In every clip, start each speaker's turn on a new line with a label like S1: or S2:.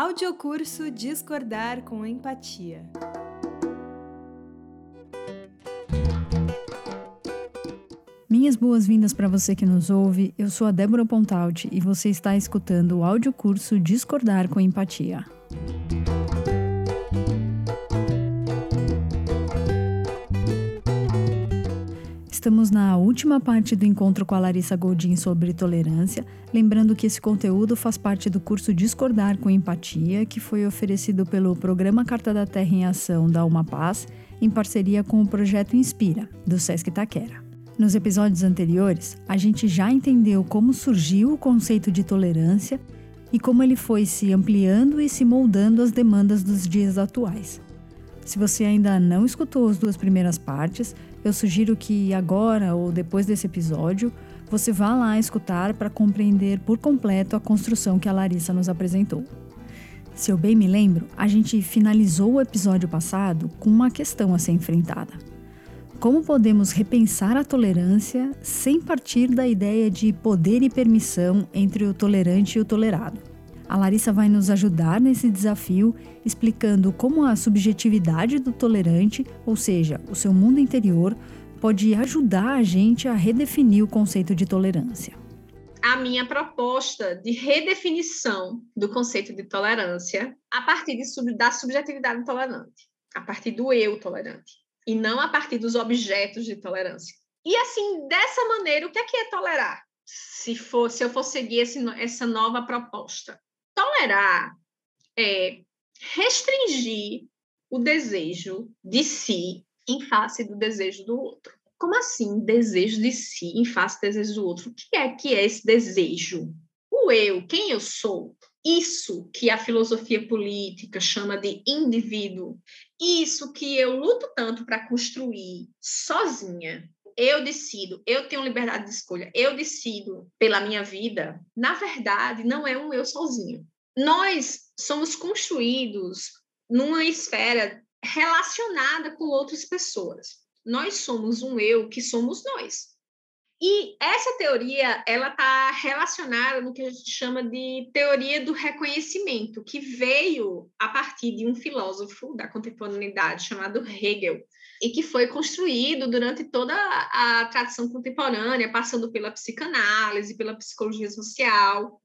S1: Audiocurso Discordar com Empatia.
S2: Minhas boas-vindas para você que nos ouve. Eu sou a Débora Pontalti e você está escutando o audiocurso Discordar com Empatia. Estamos na última parte do encontro com a Larissa Goldin sobre tolerância, lembrando que esse conteúdo faz parte do curso Discordar com Empatia, que foi oferecido pelo Programa Carta da Terra em Ação da Uma Paz, em parceria com o projeto Inspira, do Sesc Itaquera. Nos episódios anteriores, a gente já entendeu como surgiu o conceito de tolerância e como ele foi se ampliando e se moldando às demandas dos dias atuais. Se você ainda não escutou as duas primeiras partes, eu sugiro que agora ou depois desse episódio você vá lá escutar para compreender por completo a construção que a Larissa nos apresentou. Se eu bem me lembro, a gente finalizou o episódio passado com uma questão a ser enfrentada. Como podemos repensar a tolerância sem partir da ideia de poder e permissão entre o tolerante e o tolerado? A Larissa vai nos ajudar nesse desafio, explicando como a subjetividade do tolerante, ou seja, o seu mundo interior, pode ajudar a gente a redefinir o conceito de tolerância.
S3: A minha proposta de redefinição do conceito de tolerância a partir de, da subjetividade tolerante, a partir do eu tolerante, e não a partir dos objetos de tolerância. E assim, dessa maneira, o que é que é tolerar? Se, for, se eu for seguir esse, essa nova proposta, Tolerar é restringir o desejo de si em face do desejo do outro. Como assim, desejo de si em face do desejo do outro? O que é que é esse desejo? O eu, quem eu sou? Isso que a filosofia política chama de indivíduo, isso que eu luto tanto para construir sozinha, eu decido, eu tenho liberdade de escolha, eu decido pela minha vida, na verdade, não é um eu sozinho. Nós somos construídos numa esfera relacionada com outras pessoas. Nós somos um eu que somos nós. E essa teoria, ela está relacionada no que a gente chama de teoria do reconhecimento, que veio a partir de um filósofo da contemporaneidade chamado Hegel, e que foi construído durante toda a tradição contemporânea, passando pela psicanálise, pela psicologia social,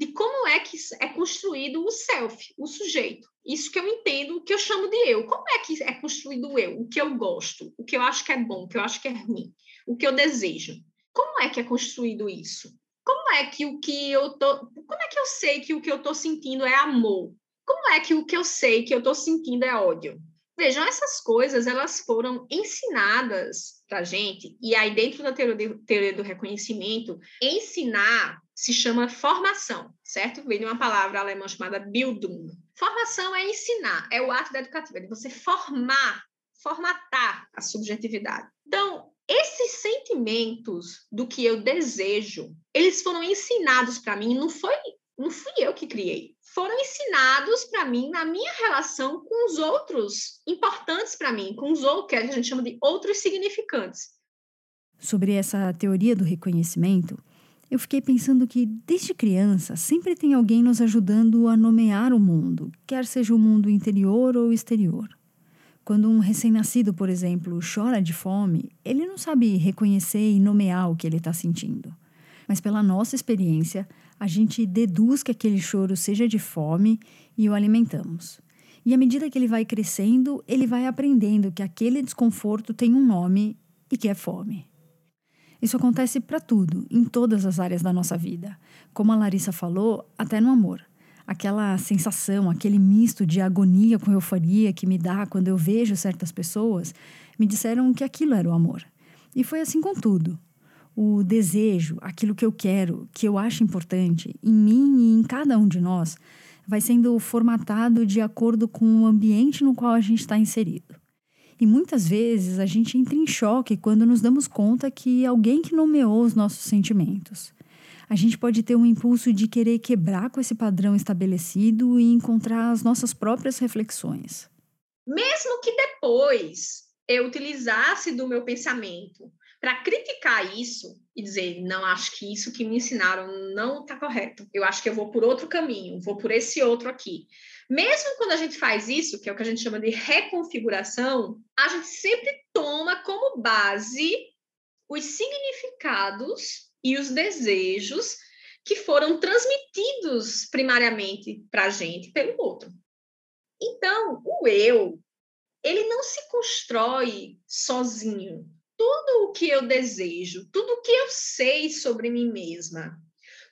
S3: de como é que é construído o self, o sujeito. Isso que eu entendo, o que eu chamo de eu. Como é que é construído o eu? O que eu gosto, o que eu acho que é bom, o que eu acho que é ruim, o que eu desejo. Como é que é construído isso? Como é que o que eu tô, como é que eu sei que o que eu tô sentindo é amor? Como é que o que eu sei que eu tô sentindo é ódio? Vejam, essas coisas elas foram ensinadas para gente, e aí dentro da teoria, do reconhecimento, ensinar se chama formação, certo? Vem de uma palavra alemã chamada Bildung. Formação é ensinar, é o ato da educativa, é de você formar, formatar a subjetividade. Então, esses sentimentos do que eu desejo, eles foram ensinados para mim, não foi, não fui eu que criei foram ensinados para mim na minha relação com os outros importantes para mim, com os outros, que a gente chama de outros significantes.
S2: Sobre essa teoria do reconhecimento, eu fiquei pensando que, desde criança, sempre tem alguém nos ajudando a nomear o mundo, quer seja o mundo interior ou exterior. Quando um recém-nascido, por exemplo, chora de fome, ele não sabe reconhecer e nomear o que ele está sentindo. Mas, pela nossa experiência, a gente deduz que aquele choro seja de fome e o alimentamos. E à medida que ele vai crescendo, ele vai aprendendo que aquele desconforto tem um nome e que é fome. Isso acontece para tudo, em todas as áreas da nossa vida. Como a Larissa falou, até no amor. Aquela sensação, aquele misto de agonia com euforia que me dá quando eu vejo certas pessoas, me disseram que aquilo era o amor. E foi assim com tudo o desejo, aquilo que eu quero, que eu acho importante, em mim e em cada um de nós, vai sendo formatado de acordo com o ambiente no qual a gente está inserido. E muitas vezes a gente entra em choque quando nos damos conta que alguém que nomeou os nossos sentimentos. A gente pode ter um impulso de querer quebrar com esse padrão estabelecido e encontrar as nossas próprias reflexões.
S3: Mesmo que depois eu utilizasse do meu pensamento para criticar isso e dizer, não, acho que isso que me ensinaram não está correto. Eu acho que eu vou por outro caminho, vou por esse outro aqui. Mesmo quando a gente faz isso, que é o que a gente chama de reconfiguração, a gente sempre toma como base os significados e os desejos que foram transmitidos primariamente para a gente pelo outro. Então, o eu, ele não se constrói sozinho tudo o que eu desejo, tudo o que eu sei sobre mim mesma,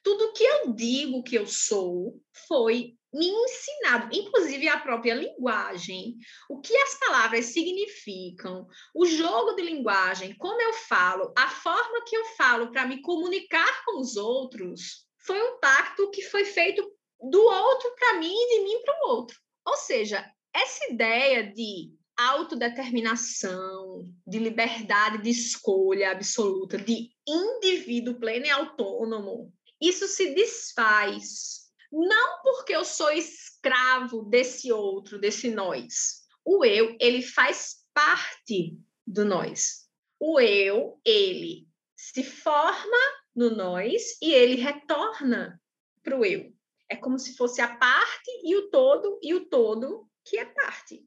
S3: tudo o que eu digo que eu sou, foi me ensinado, inclusive a própria linguagem, o que as palavras significam, o jogo de linguagem, como eu falo, a forma que eu falo para me comunicar com os outros, foi um pacto que foi feito do outro para mim e de mim para o outro. Ou seja, essa ideia de autodeterminação, de liberdade de escolha absoluta, de indivíduo pleno e autônomo, isso se desfaz. Não porque eu sou escravo desse outro, desse nós. O eu, ele faz parte do nós. O eu, ele se forma no nós e ele retorna para o eu. É como se fosse a parte e o todo, e o todo que é parte.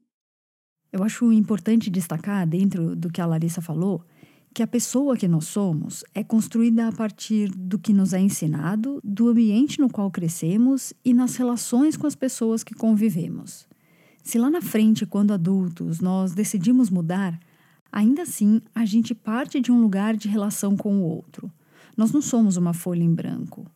S2: Eu acho importante destacar, dentro do que a Larissa falou, que a pessoa que nós somos é construída a partir do que nos é ensinado, do ambiente no qual crescemos e nas relações com as pessoas que convivemos. Se lá na frente, quando adultos, nós decidimos mudar, ainda assim a gente parte de um lugar de relação com o outro. Nós não somos uma folha em branco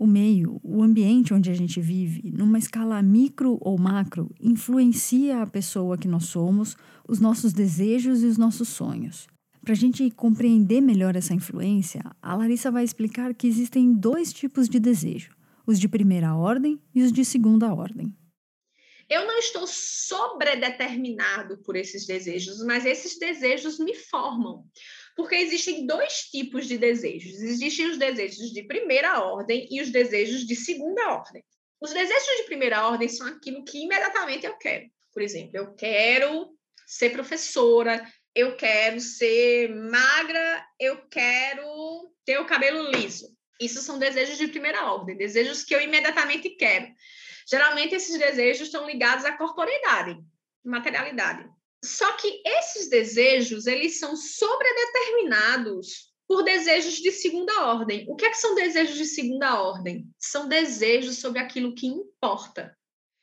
S2: o meio, o ambiente onde a gente vive, numa escala micro ou macro, influencia a pessoa que nós somos, os nossos desejos e os nossos sonhos. Para a gente compreender melhor essa influência, a Larissa vai explicar que existem dois tipos de desejo: os de primeira ordem e os de segunda ordem.
S3: Eu não estou sobredeterminado por esses desejos, mas esses desejos me formam. Porque existem dois tipos de desejos. Existem os desejos de primeira ordem e os desejos de segunda ordem. Os desejos de primeira ordem são aquilo que imediatamente eu quero. Por exemplo, eu quero ser professora, eu quero ser magra, eu quero ter o cabelo liso. Isso são desejos de primeira ordem, desejos que eu imediatamente quero. Geralmente, esses desejos estão ligados à corporeidade, materialidade. Só que esses desejos, eles são sobredeterminados por desejos de segunda ordem. O que, é que são desejos de segunda ordem? São desejos sobre aquilo que importa.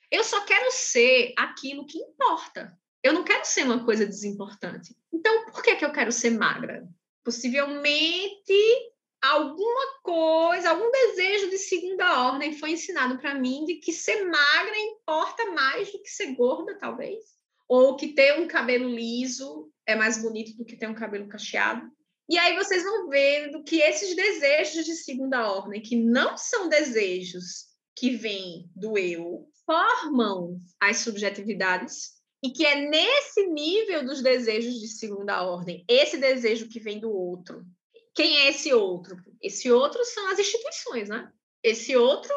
S3: Eu só quero ser aquilo que importa. Eu não quero ser uma coisa desimportante. Então, por que, que eu quero ser magra? Possivelmente alguma coisa, algum desejo de segunda ordem foi ensinado para mim de que ser magra importa mais do que ser gorda, talvez ou que ter um cabelo liso é mais bonito do que ter um cabelo cacheado. E aí vocês vão vendo que esses desejos de segunda ordem, que não são desejos que vêm do eu, formam as subjetividades e que é nesse nível dos desejos de segunda ordem, esse desejo que vem do outro. Quem é esse outro? Esse outro são as instituições, né? Esse outro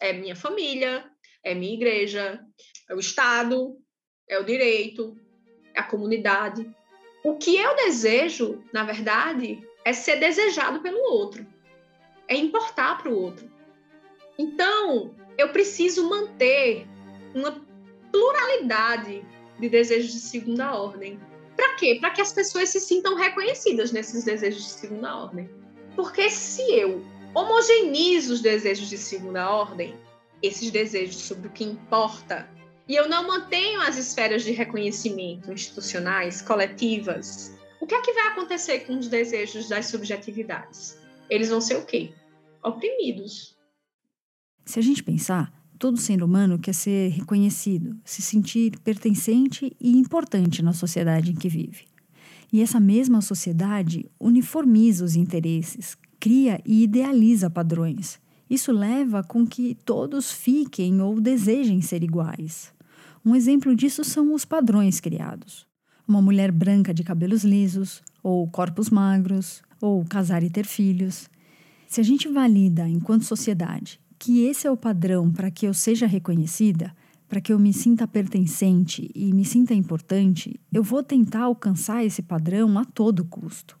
S3: é minha família, é minha igreja, é o Estado, é o direito, é a comunidade. O que eu desejo, na verdade, é ser desejado pelo outro, é importar para o outro. Então, eu preciso manter uma pluralidade de desejos de segunda ordem. Para quê? Para que as pessoas se sintam reconhecidas nesses desejos de segunda ordem. Porque se eu homogeneizo os desejos de segunda ordem, esses desejos sobre o que importa e eu não mantenho as esferas de reconhecimento institucionais, coletivas, o que é que vai acontecer com os desejos das subjetividades? Eles vão ser o quê? Oprimidos.
S2: Se a gente pensar, todo ser humano quer ser reconhecido, se sentir pertencente e importante na sociedade em que vive. E essa mesma sociedade uniformiza os interesses, cria e idealiza padrões. Isso leva com que todos fiquem ou desejem ser iguais. Um exemplo disso são os padrões criados. Uma mulher branca de cabelos lisos, ou corpos magros, ou casar e ter filhos. Se a gente valida, enquanto sociedade, que esse é o padrão para que eu seja reconhecida, para que eu me sinta pertencente e me sinta importante, eu vou tentar alcançar esse padrão a todo custo.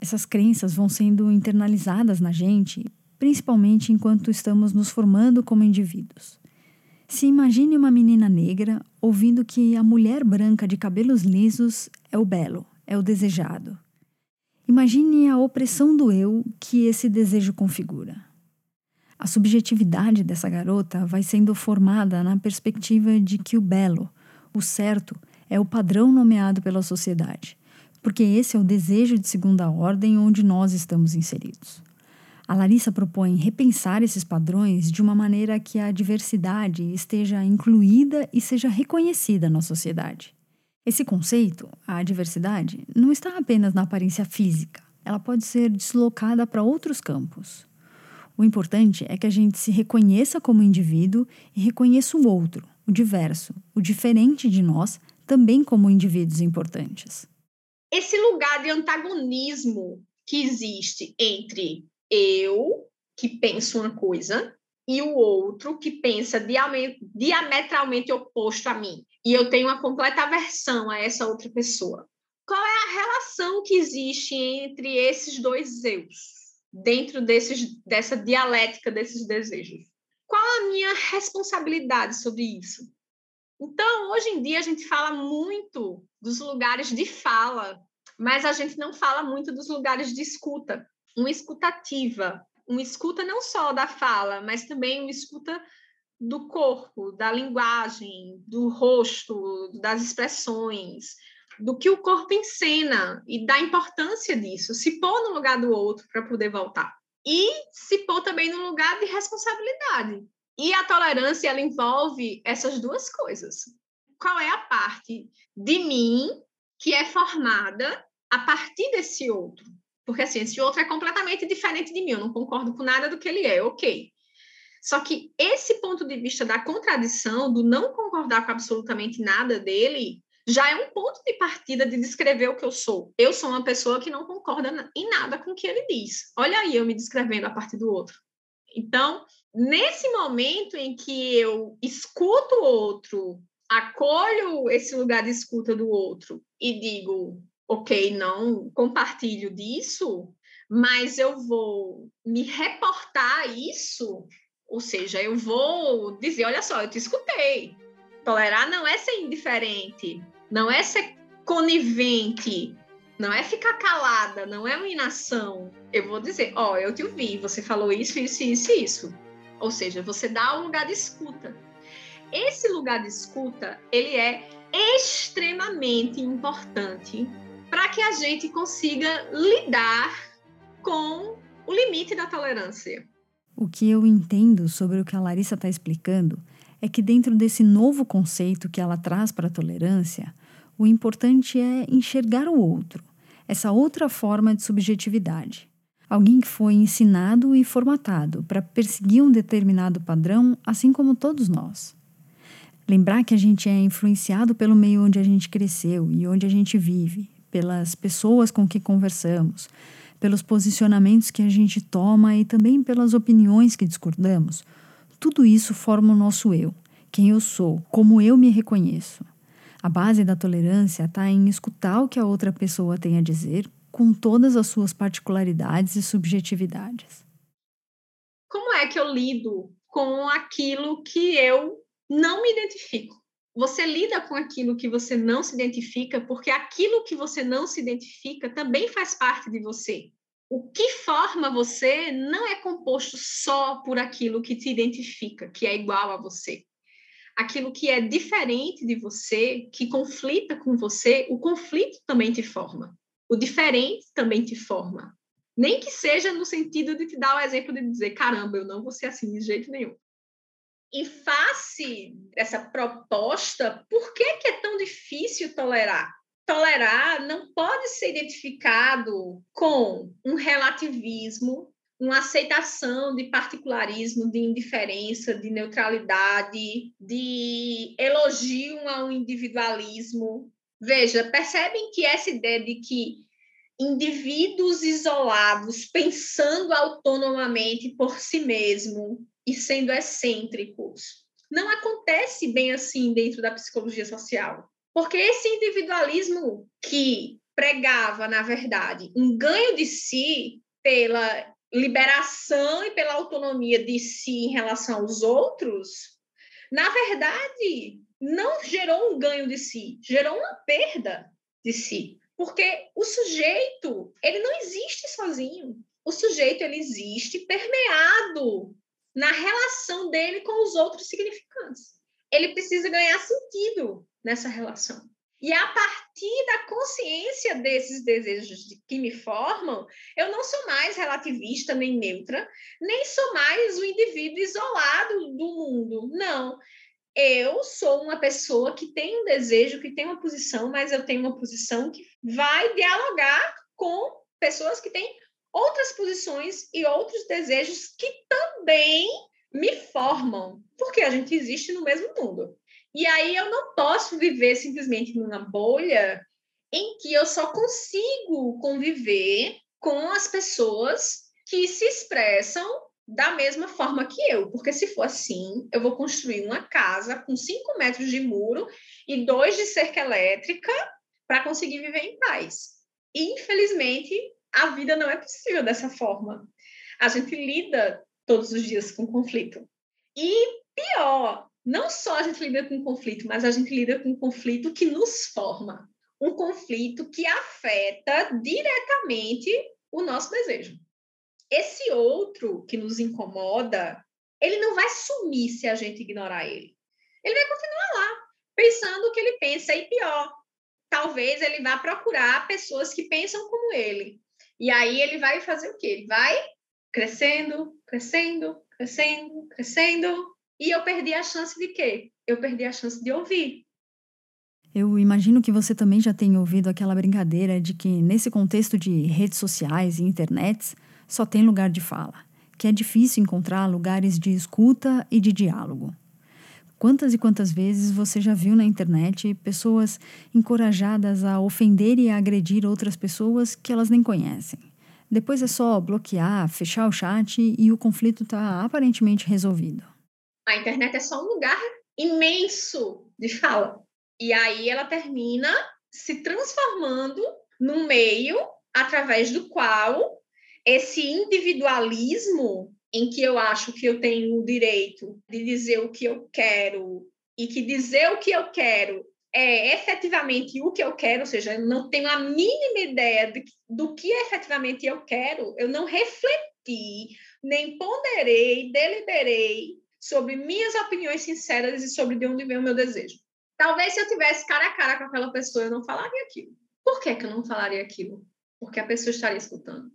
S2: Essas crenças vão sendo internalizadas na gente, principalmente enquanto estamos nos formando como indivíduos. Se imagine uma menina negra ouvindo que a mulher branca de cabelos lisos é o belo, é o desejado. Imagine a opressão do eu que esse desejo configura. A subjetividade dessa garota vai sendo formada na perspectiva de que o belo, o certo, é o padrão nomeado pela sociedade, porque esse é o desejo de segunda ordem onde nós estamos inseridos. A Larissa propõe repensar esses padrões de uma maneira que a diversidade esteja incluída e seja reconhecida na sociedade. Esse conceito, a diversidade, não está apenas na aparência física, ela pode ser deslocada para outros campos. O importante é que a gente se reconheça como indivíduo e reconheça o outro, o diverso, o diferente de nós, também como indivíduos importantes.
S3: Esse lugar de antagonismo que existe entre eu, que penso uma coisa, e o outro que pensa diametralmente oposto a mim. E eu tenho uma completa aversão a essa outra pessoa. Qual é a relação que existe entre esses dois eus, dentro desses, dessa dialética desses desejos? Qual a minha responsabilidade sobre isso? Então, hoje em dia, a gente fala muito dos lugares de fala, mas a gente não fala muito dos lugares de escuta uma escutativa, uma escuta não só da fala, mas também uma escuta do corpo, da linguagem, do rosto, das expressões, do que o corpo encena e da importância disso, se pôr no lugar do outro para poder voltar. E se pôr também no lugar de responsabilidade. E a tolerância, ela envolve essas duas coisas. Qual é a parte de mim que é formada a partir desse outro? Porque assim, esse outro é completamente diferente de mim, eu não concordo com nada do que ele é, ok. Só que esse ponto de vista da contradição, do não concordar com absolutamente nada dele, já é um ponto de partida de descrever o que eu sou. Eu sou uma pessoa que não concorda em nada com o que ele diz. Olha aí eu me descrevendo a partir do outro. Então, nesse momento em que eu escuto o outro, acolho esse lugar de escuta do outro e digo, ok, não compartilho disso, mas eu vou me reportar isso, ou seja, eu vou dizer, olha só, eu te escutei. Tolerar não é ser indiferente, não é ser conivente, não é ficar calada, não é uma inação. Eu vou dizer, ó, oh, eu te ouvi, você falou isso, isso, isso, isso. Ou seja, você dá um lugar de escuta. Esse lugar de escuta, ele é extremamente importante para que a gente consiga lidar com o limite da tolerância.
S2: O que eu entendo sobre o que a Larissa está explicando é que, dentro desse novo conceito que ela traz para a tolerância, o importante é enxergar o outro, essa outra forma de subjetividade. Alguém que foi ensinado e formatado para perseguir um determinado padrão, assim como todos nós. Lembrar que a gente é influenciado pelo meio onde a gente cresceu e onde a gente vive, pelas pessoas com que conversamos, pelos posicionamentos que a gente toma e também pelas opiniões que discordamos. Tudo isso forma o nosso eu, quem eu sou, como eu me reconheço. A base da tolerância está em escutar o que a outra pessoa tem a dizer, com todas as suas particularidades e subjetividades.
S3: Como é que eu lido com aquilo que eu não me identifico? Você lida com aquilo que você não se identifica, porque aquilo que você não se identifica também faz parte de você. O que forma você não é composto só por aquilo que te identifica, que é igual a você. Aquilo que é diferente de você, que conflita com você, o conflito também te forma. O diferente também te forma. Nem que seja no sentido de te dar o exemplo de dizer: caramba, eu não vou ser assim de jeito nenhum em face dessa proposta, por que, que é tão difícil tolerar? Tolerar não pode ser identificado com um relativismo, uma aceitação de particularismo, de indiferença, de neutralidade, de elogio ao individualismo. Veja, percebem que essa ideia de que indivíduos isolados, pensando autonomamente por si mesmo, e sendo excêntricos. Não acontece bem assim dentro da psicologia social. Porque esse individualismo que pregava, na verdade, um ganho de si pela liberação e pela autonomia de si em relação aos outros, na verdade, não gerou um ganho de si, gerou uma perda de si. Porque o sujeito, ele não existe sozinho. O sujeito, ele existe permeado na relação dele com os outros significantes. Ele precisa ganhar sentido nessa relação. E a partir da consciência desses desejos que me formam, eu não sou mais relativista nem neutra, nem sou mais o indivíduo isolado do mundo. Não. Eu sou uma pessoa que tem um desejo, que tem uma posição, mas eu tenho uma posição que vai dialogar com pessoas que têm outras posições e outros desejos que também me formam, porque a gente existe no mesmo mundo. E aí eu não posso viver simplesmente numa bolha em que eu só consigo conviver com as pessoas que se expressam da mesma forma que eu, porque se for assim, eu vou construir uma casa com cinco metros de muro e dois de cerca elétrica para conseguir viver em paz. Infelizmente, a vida não é possível dessa forma. A gente lida todos os dias com conflito. E pior, não só a gente lida com conflito, mas a gente lida com um conflito que nos forma. Um conflito que afeta diretamente o nosso desejo. Esse outro que nos incomoda, ele não vai sumir se a gente ignorar ele. Ele vai continuar lá, pensando o que ele pensa e pior. Talvez ele vá procurar pessoas que pensam como ele. E aí ele vai fazer o quê? Ele vai crescendo, crescendo, crescendo, crescendo. E eu perdi a chance de quê? Eu perdi a chance de ouvir.
S2: Eu imagino que você também já tenha ouvido aquela brincadeira de que, nesse contexto de redes sociais e internets, só tem lugar de fala, que é difícil encontrar lugares de escuta e de diálogo. Quantas e quantas vezes você já viu na internet pessoas encorajadas a ofender e a agredir outras pessoas que elas nem conhecem? Depois é só bloquear, fechar o chat e o conflito está aparentemente resolvido.
S3: A internet é só um lugar imenso de fala. E aí ela termina se transformando num meio através do qual esse individualismo em que eu acho que eu tenho o direito de dizer o que eu quero e que dizer o que eu quero é efetivamente o que eu quero, ou seja, eu não tenho a mínima ideia de, do que efetivamente eu quero, eu não refleti, nem ponderei, deliberei sobre minhas opiniões sinceras e sobre de onde vem o meu desejo. Talvez se eu tivesse cara a cara com aquela pessoa, eu não falaria aquilo. Por que, que eu não falaria aquilo? Porque a pessoa estaria escutando.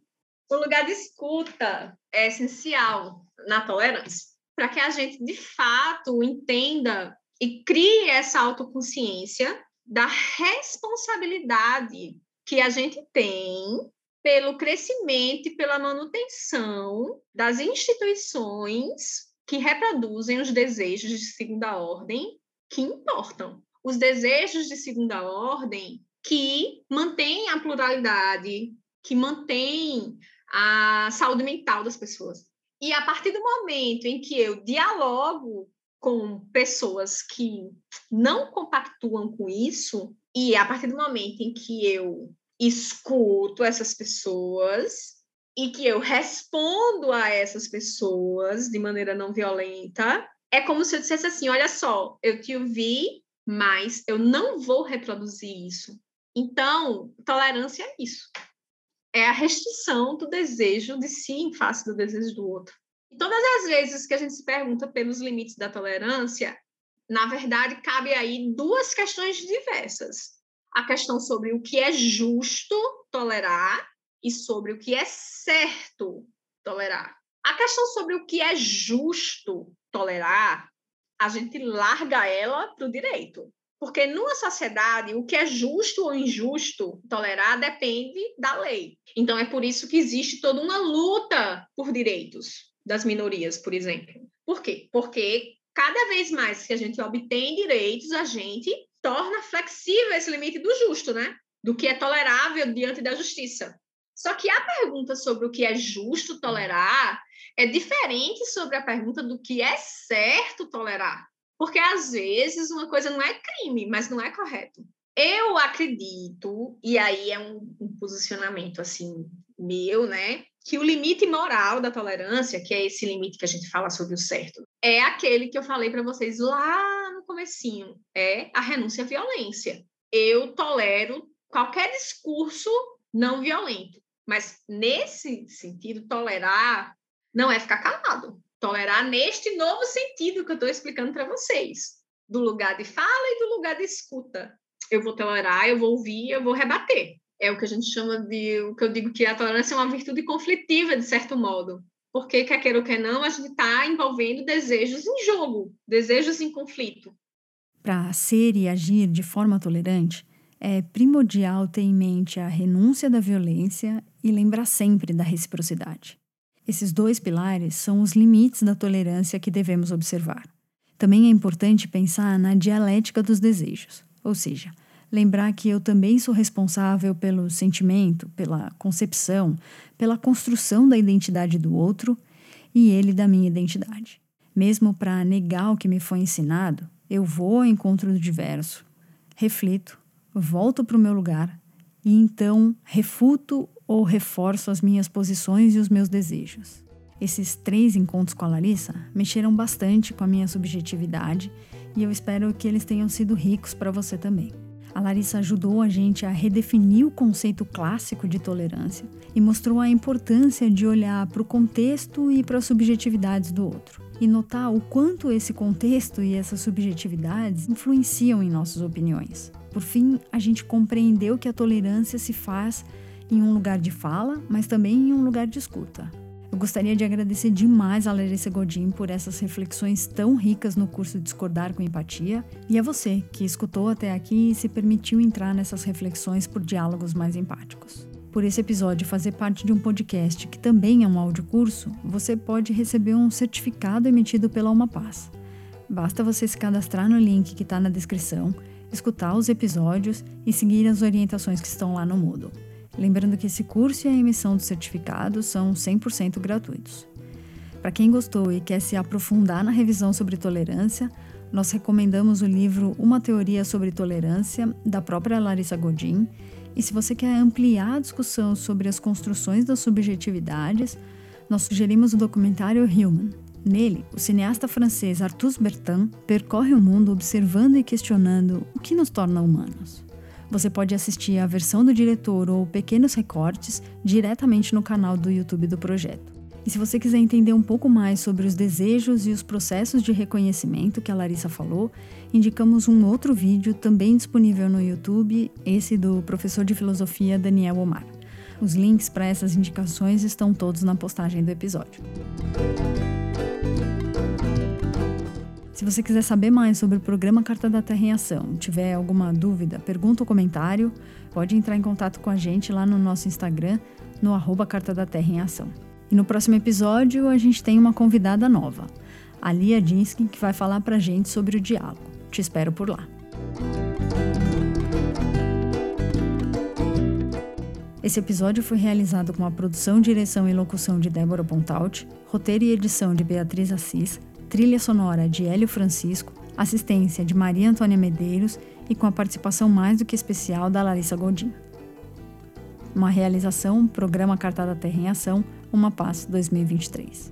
S3: O lugar de escuta é essencial na tolerância, para que a gente, de fato, entenda e crie essa autoconsciência da responsabilidade que a gente tem pelo crescimento e pela manutenção das instituições que reproduzem os desejos de segunda ordem que importam. Os desejos de segunda ordem que mantêm a pluralidade, que mantêm a saúde mental das pessoas. E a partir do momento em que eu dialogo com pessoas que não compactuam com isso, e a partir do momento em que eu escuto essas pessoas e que eu respondo a essas pessoas de maneira não violenta, é como se eu dissesse assim: olha só, eu te ouvi, mas eu não vou reproduzir isso. Então, tolerância é isso é a restrição do desejo de si em face do desejo do outro. E todas as vezes que a gente se pergunta pelos limites da tolerância, na verdade, cabe aí duas questões diversas. A questão sobre o que é justo tolerar e sobre o que é certo tolerar. A questão sobre o que é justo tolerar, a gente larga ela para o direito. Porque numa sociedade, o que é justo ou injusto tolerar depende da lei. Então, é por isso que existe toda uma luta por direitos das minorias, por exemplo. Por quê? Porque cada vez mais que a gente obtém direitos, a gente torna flexível esse limite do justo, né? Do que é tolerável diante da justiça. Só que a pergunta sobre o que é justo tolerar é diferente sobre a pergunta do que é certo tolerar. Porque às vezes uma coisa não é crime, mas não é correto. Eu acredito, e aí é um, um posicionamento assim meu, né? Que o limite moral da tolerância, que é esse limite que a gente fala sobre o certo, é aquele que eu falei para vocês lá no comecinho, é a renúncia à violência. Eu tolero qualquer discurso não violento, mas nesse sentido tolerar não é ficar calado. Tolerar neste novo sentido que eu estou explicando para vocês, do lugar de fala e do lugar de escuta. Eu vou tolerar, eu vou ouvir, eu vou rebater. É o que a gente chama de o que eu digo que a tolerância é uma virtude conflitiva de certo modo. Porque quer queira ou quer não a gente está envolvendo desejos em jogo desejos em conflito.
S2: Para ser e agir de forma tolerante é primordial ter em mente a renúncia da violência e lembrar sempre da reciprocidade esses dois pilares são os limites da tolerância que devemos observar também é importante pensar na dialética dos desejos ou seja lembrar que eu também sou responsável pelo sentimento, pela concepção, pela construção da identidade do outro e ele da minha identidade. Mesmo para negar o que me foi ensinado, eu vou ao encontro do diverso, reflito, volto para o meu lugar e então refuto ou reforço as minhas posições e os meus desejos. Esses três encontros com a Larissa mexeram bastante com a minha subjetividade e eu espero que eles tenham sido ricos para você também. A Larissa ajudou a gente a redefinir o conceito clássico de tolerância e mostrou a importância de olhar para o contexto e para as subjetividades do outro e notar o quanto esse contexto e essas subjetividades influenciam em nossas opiniões. Por fim, a gente compreendeu que a tolerância se faz em um lugar de fala, mas também em um lugar de escuta. Eu gostaria de agradecer demais a Larissa Godin por essas reflexões tão ricas no curso Discordar com Empatia e a você que escutou até aqui e se permitiu entrar nessas reflexões por diálogos mais empáticos. Por esse episódio fazer parte de um podcast que também é um audiocurso, você pode receber um certificado emitido pela Uma Paz. Basta você se cadastrar no link que está na descrição, escutar os episódios e seguir as orientações que estão lá no Moodle. Lembrando que esse curso e a emissão do certificado são 100% gratuitos. Para quem gostou e quer se aprofundar na revisão sobre tolerância, nós recomendamos o livro Uma Teoria sobre Tolerância, da própria Larissa Godin. E se você quer ampliar a discussão sobre as construções das subjetividades, nós sugerimos o documentário Human. Nele, o cineasta francês Arthur Bertrand percorre o mundo observando e questionando o que nos torna humanos. Você pode assistir a versão do diretor ou pequenos recortes diretamente no canal do YouTube do projeto. E se você quiser entender um pouco mais sobre os desejos e os processos de reconhecimento que a Larissa falou, indicamos um outro vídeo também disponível no YouTube, esse do professor de filosofia Daniel Omar. Os links para essas indicações estão todos na postagem do episódio. Se você quiser saber mais sobre o programa Carta da Terra em Ação, tiver alguma dúvida, pergunta ou comentário, pode entrar em contato com a gente lá no nosso Instagram, no arroba Carta da Terra em Ação. E no próximo episódio a gente tem uma convidada nova, a Lia que vai falar pra gente sobre o diálogo. Te espero por lá. Esse episódio foi realizado com a produção, direção e locução de Débora Pontaut, roteiro e edição de Beatriz Assis, trilha sonora de Hélio Francisco, assistência de Maria Antônia Medeiros e com a participação mais do que especial da Larissa Godin. Uma realização Programa Carta da Terra em Ação, Uma Paz 2023.